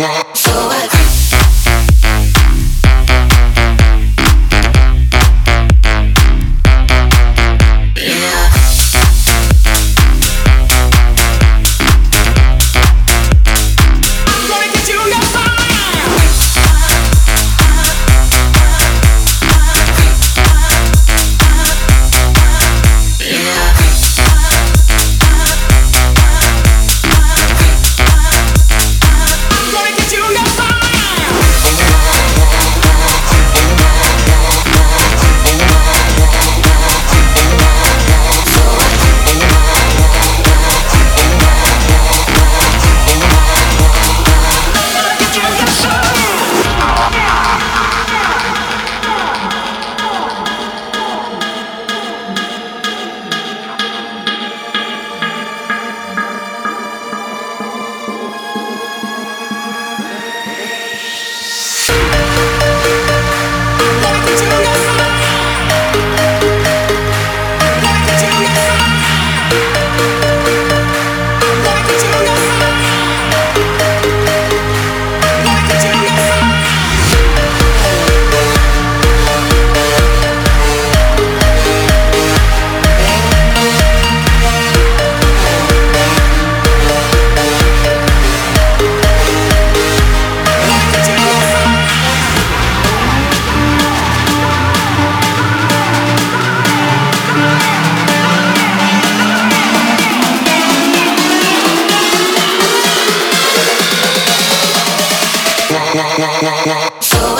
Yeah. So